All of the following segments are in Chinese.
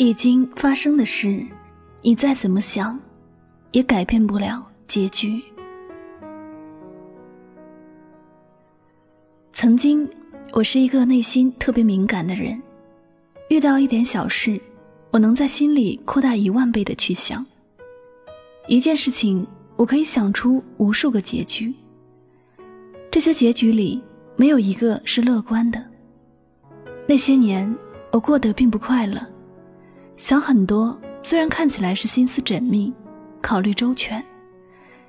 已经发生的事，你再怎么想，也改变不了结局。曾经，我是一个内心特别敏感的人，遇到一点小事，我能在心里扩大一万倍的去想。一件事情，我可以想出无数个结局。这些结局里，没有一个是乐观的。那些年，我过得并不快乐。想很多，虽然看起来是心思缜密、考虑周全，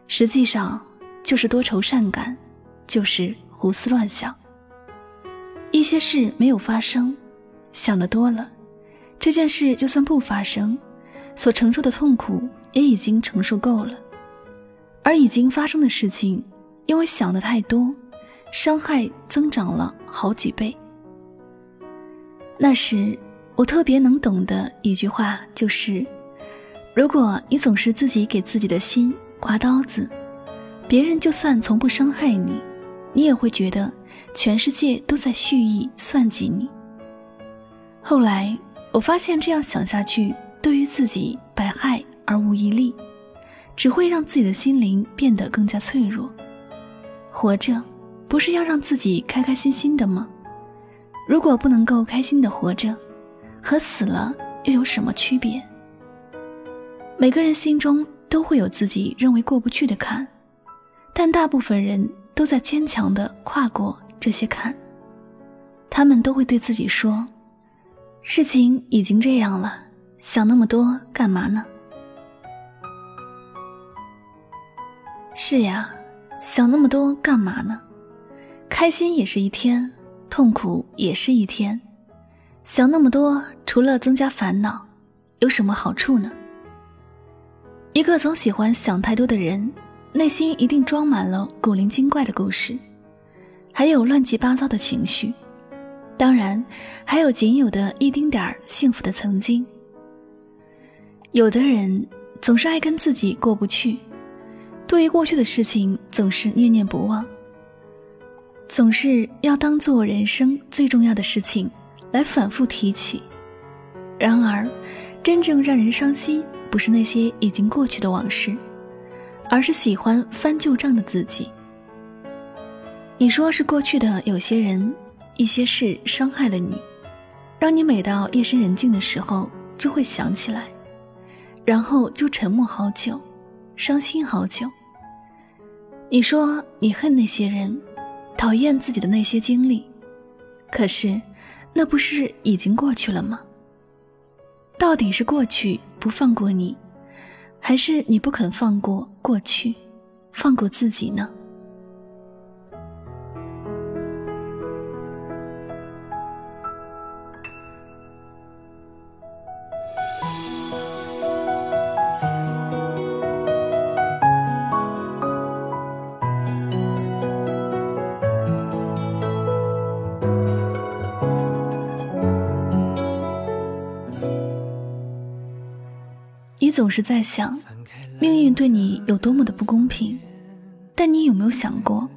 实际上就是多愁善感，就是胡思乱想。一些事没有发生，想的多了，这件事就算不发生，所承受的痛苦也已经承受够了。而已经发生的事情，因为想的太多，伤害增长了好几倍。那时。我特别能懂的一句话就是：如果你总是自己给自己的心刮刀子，别人就算从不伤害你，你也会觉得全世界都在蓄意算计你。后来我发现，这样想下去，对于自己百害而无一利，只会让自己的心灵变得更加脆弱。活着，不是要让自己开开心心的吗？如果不能够开心的活着，和死了又有什么区别？每个人心中都会有自己认为过不去的坎，但大部分人都在坚强地跨过这些坎。他们都会对自己说：“事情已经这样了，想那么多干嘛呢？”是呀，想那么多干嘛呢？开心也是一天，痛苦也是一天。想那么多，除了增加烦恼，有什么好处呢？一个总喜欢想太多的人，内心一定装满了古灵精怪的故事，还有乱七八糟的情绪，当然，还有仅有的一丁点儿幸福的曾经。有的人总是爱跟自己过不去，对于过去的事情总是念念不忘，总是要当做人生最重要的事情。来反复提起，然而，真正让人伤心不是那些已经过去的往事，而是喜欢翻旧账的自己。你说是过去的有些人、一些事伤害了你，让你每到夜深人静的时候就会想起来，然后就沉默好久，伤心好久。你说你恨那些人，讨厌自己的那些经历，可是。那不是已经过去了吗？到底是过去不放过你，还是你不肯放过过去，放过自己呢？你总是在想，命运对你有多么的不公平，但你有没有想过，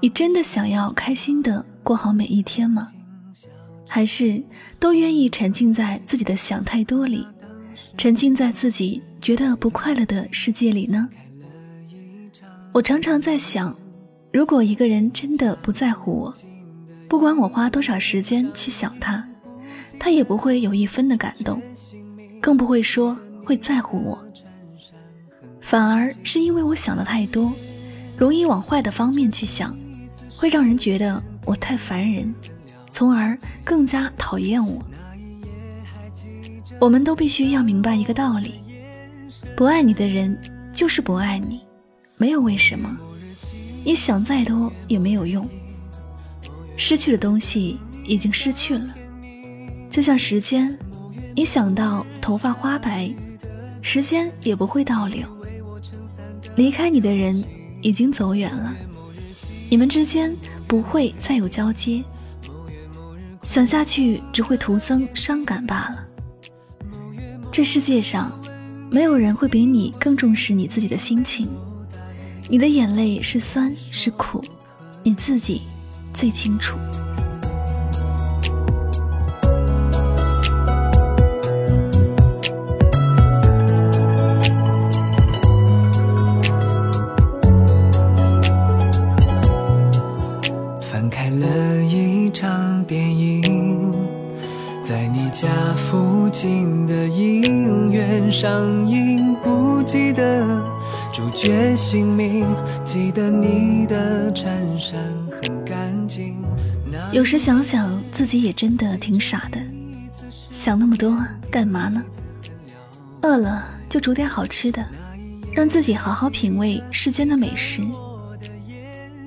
你真的想要开心的过好每一天吗？还是都愿意沉浸在自己的想太多里，沉浸在自己觉得不快乐的世界里呢？我常常在想，如果一个人真的不在乎我，不管我花多少时间去想他，他也不会有一分的感动，更不会说。会在乎我，反而是因为我想的太多，容易往坏的方面去想，会让人觉得我太烦人，从而更加讨厌我。我们都必须要明白一个道理：不爱你的人就是不爱你，没有为什么，你想再多也没有用。失去的东西已经失去了，就像时间，你想到头发花白。时间也不会倒流，离开你的人已经走远了，你们之间不会再有交接。想下去只会徒增伤感罢了。这世界上，没有人会比你更重视你自己的心情。你的眼泪是酸是苦，你自己最清楚。上映，不记得主角姓名，记得你的衬衫很干净。有时想想自己也真的挺傻的，想那么多干嘛呢？饿了就煮点好吃的，让自己好好品味世间的美食。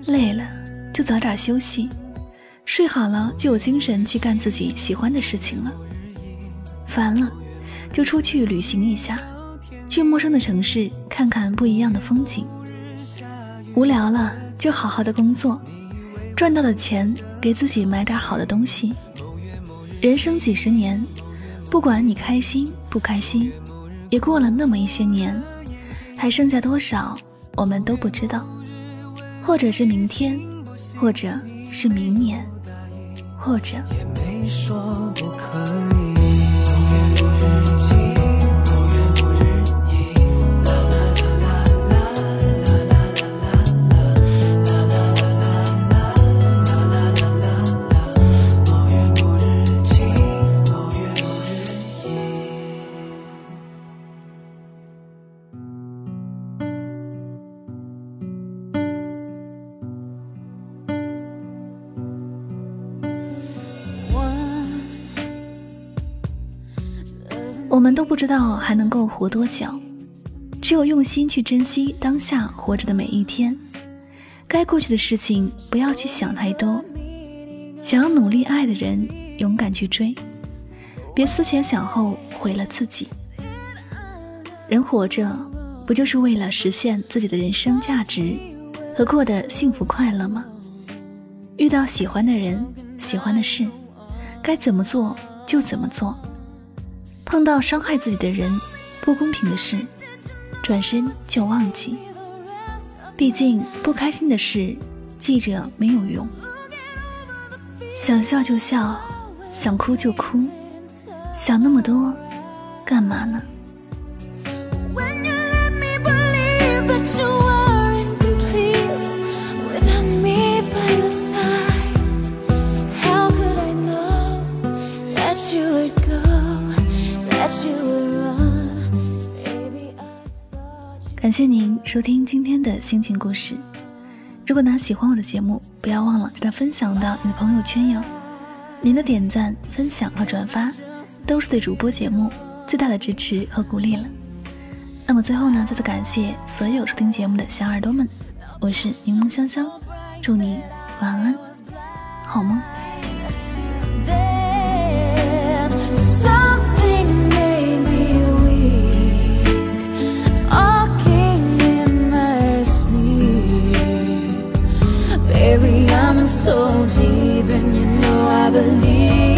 累了就早点休息，睡好了就有精神去干自己喜欢的事情了。烦了，就出去旅行一下，去陌生的城市看看不一样的风景。无聊了，就好好的工作，赚到的钱给自己买点好的东西。人生几十年，不管你开心不开心，也过了那么一些年，还剩下多少，我们都不知道。或者是明天，或者是明年，或者。也没说不可。我们都不知道还能够活多久，只有用心去珍惜当下活着的每一天。该过去的事情不要去想太多，想要努力爱的人勇敢去追，别思前想后毁了自己。人活着不就是为了实现自己的人生价值和过得幸福快乐吗？遇到喜欢的人、喜欢的事，该怎么做就怎么做。碰到伤害自己的人、不公平的事，转身就忘记。毕竟不开心的事，记着没有用。想笑就笑，想哭就哭，想那么多，干嘛呢？感谢您收听今天的心情故事。如果呢喜欢我的节目，不要忘了将它分享到你的朋友圈哟。您的点赞、分享和转发，都是对主播节目最大的支持和鼓励了。那么最后呢，再次感谢所有收听节目的小耳朵们，我是柠檬香香，祝你晚安，好梦。Baby, I'm in so deep and you know I believe.